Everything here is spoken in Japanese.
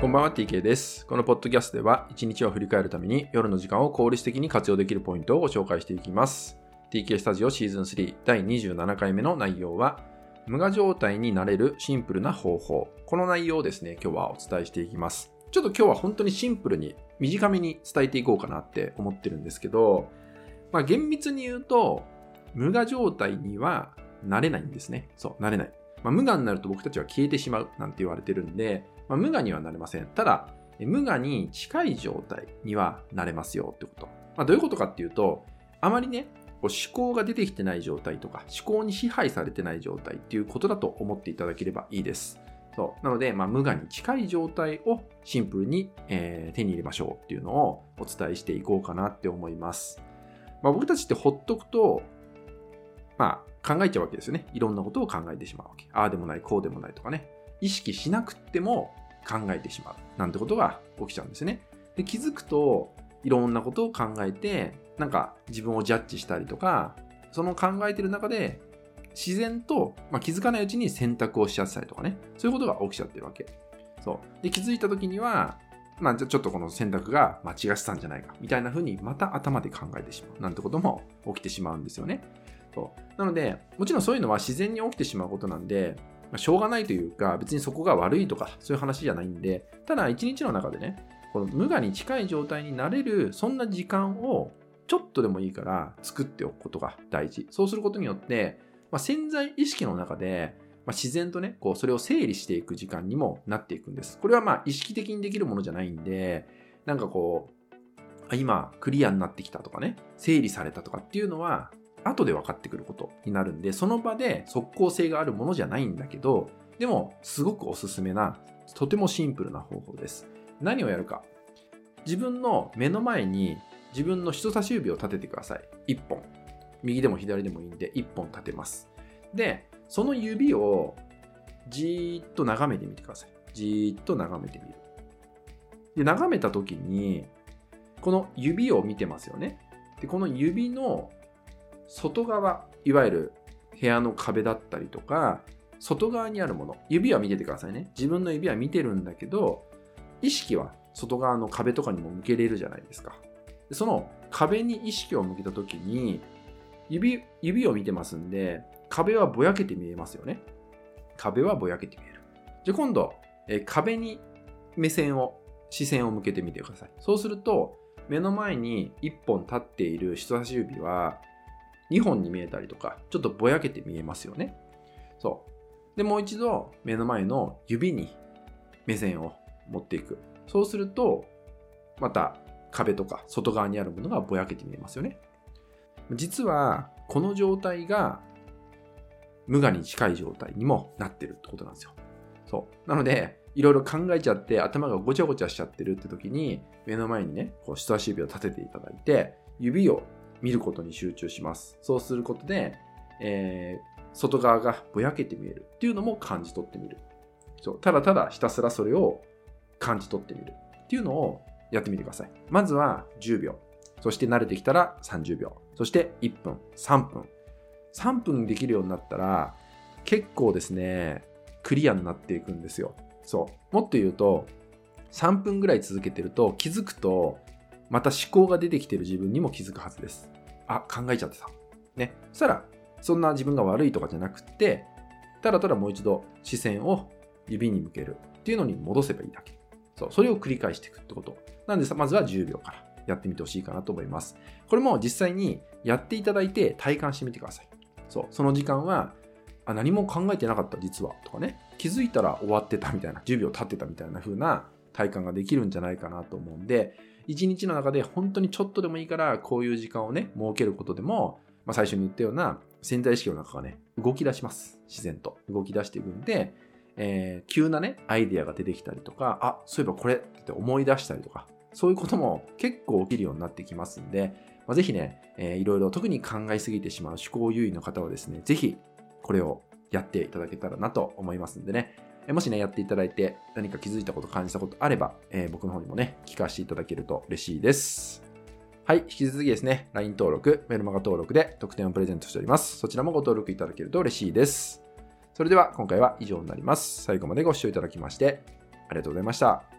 こんばんは TK です。このポッドキャストでは1日を振り返るために夜の時間を効率的に活用できるポイントをご紹介していきます。TK スタジオシーズン3第27回目の内容は無我状態になれるシンプルな方法。この内容をですね、今日はお伝えしていきます。ちょっと今日は本当にシンプルに短めに伝えていこうかなって思ってるんですけど、まあ厳密に言うと無我状態にはなれないんですね。そう、なれない。まあ、無我になると僕たちは消えてしまうなんて言われてるんで、まあ、無我にはなれません。ただ、無我に近い状態にはなれますよってこと。まあ、どういうことかっていうと、あまりね、こう思考が出てきてない状態とか、思考に支配されてない状態っていうことだと思っていただければいいです。そう。なので、まあ、無我に近い状態をシンプルに、えー手に入れましょうっていうのをお伝えしていこうかなって思います。まあ、僕たちってほっとくと、まあ、考えちゃうわけですよね。いろんなことを考えてしまうわけ。ああでもない、こうでもないとかね。意識しなくっても考えてしまう。なんてことが起きちゃうんですね。で、気づくと、いろんなことを考えて、なんか自分をジャッジしたりとか、その考えてる中で、自然と、まあ、気づかないうちに選択をしちゃったりとかね。そういうことが起きちゃってるわけ。そう。で、気づいた時には、まあ、じゃあちょっとこの選択が間違ってたんじゃないか、みたいな風にまた頭で考えてしまう。なんてことも起きてしまうんですよね。そうなので、もちろんそういうのは自然に起きてしまうことなんで、まあしょうがないというか、別にそこが悪いとか、そういう話じゃないんで、ただ一日の中でね、この無我に近い状態になれる、そんな時間をちょっとでもいいから作っておくことが大事。そうすることによって、まあ、潜在意識の中で、まあ、自然とね、こう、それを整理していく時間にもなっていくんです。これはまあ、意識的にできるものじゃないんで、なんかこう、今、クリアになってきたとかね、整理されたとかっていうのは、後で分かってくることになるんで、その場で即効性があるものじゃないんだけど、でも、すごくおすすめな、とてもシンプルな方法です。何をやるか。自分の目の前に自分の人差し指を立ててください。1本。右でも左でもいいんで、1本立てます。で、その指をじーっと眺めてみてください。じーっと眺めてみる。で、眺めた時に、この指を見てますよね。で、この指の外側、いわゆる部屋の壁だったりとか、外側にあるもの、指は見ててくださいね。自分の指は見てるんだけど、意識は外側の壁とかにも向けれるじゃないですか。その壁に意識を向けたときに、指、指を見てますんで、壁はぼやけて見えますよね。壁はぼやけて見える。じゃあ今度、え壁に目線を、視線を向けてみてください。そうすると、目の前に1本立っている人差し指は2本に見えたりとか、ちょっとぼやけて見えますよね。そう。で、もう一度目の前の指に目線を持っていく。そうすると、また壁とか外側にあるものがぼやけて見えますよね。実は、この状態が無我に近い状態にもなってるってことなんですよ。そう。なので、いろいろ考えちゃって頭がごちゃごちゃしちゃってるって時に、目の前にね、こう人差し指を立てていただいて、指を見ることに集中します。そうすることで、えー外側がぼやけて見えるっていうのも感じ取ってみる。そう。ただただひたすらそれを感じ取ってみるっていうのをやってみてください。まずは10秒。そして慣れてきたら30秒。そして1分、3分。3分できるようになったら、結構ですね、クリアになっていくんですよ。そう。もっと言うと、3分ぐらい続けてると気づくと、また思考が出てきている自分にも気づくはずです。あ、考えちゃってた。ね。そしたら、そんな自分が悪いとかじゃなくて、ただただもう一度視線を指に向けるっていうのに戻せばいいだけ。そう。それを繰り返していくってこと。なんでさ、まずは10秒からやってみてほしいかなと思います。これも実際にやっていただいて体感してみてください。そう。その時間は、あ、何も考えてなかった実はとかね。気づいたら終わってたみたいな、10秒経ってたみたいな風な体感ができるんじゃないかなと思うんで、一日の中で本当にちょっとでもいいから、こういう時間をね、設けることでも、まあ、最初に言ったような潜在意識の中がね、動き出します。自然と。動き出していくんで、えー急なね、アイデアが出てきたりとか、あ、そういえばこれって思い出したりとか、そういうことも結構起きるようになってきますんで、まあ、ぜひね、えーいろいろ特に考えすぎてしまう思考優位の方はですね、ぜひこれをやっていただけたらなと思いますんでね、えもしね、やっていただいて何か気づいたこと、感じたことあれば、えー僕の方にもね、聞かせていただけると嬉しいです。はい、引き続きですね、LINE 登録、メルマガ登録で特典をプレゼントしております。そちらもご登録いただけると嬉しいです。それでは今回は以上になります。最後までご視聴いただきましてありがとうございました。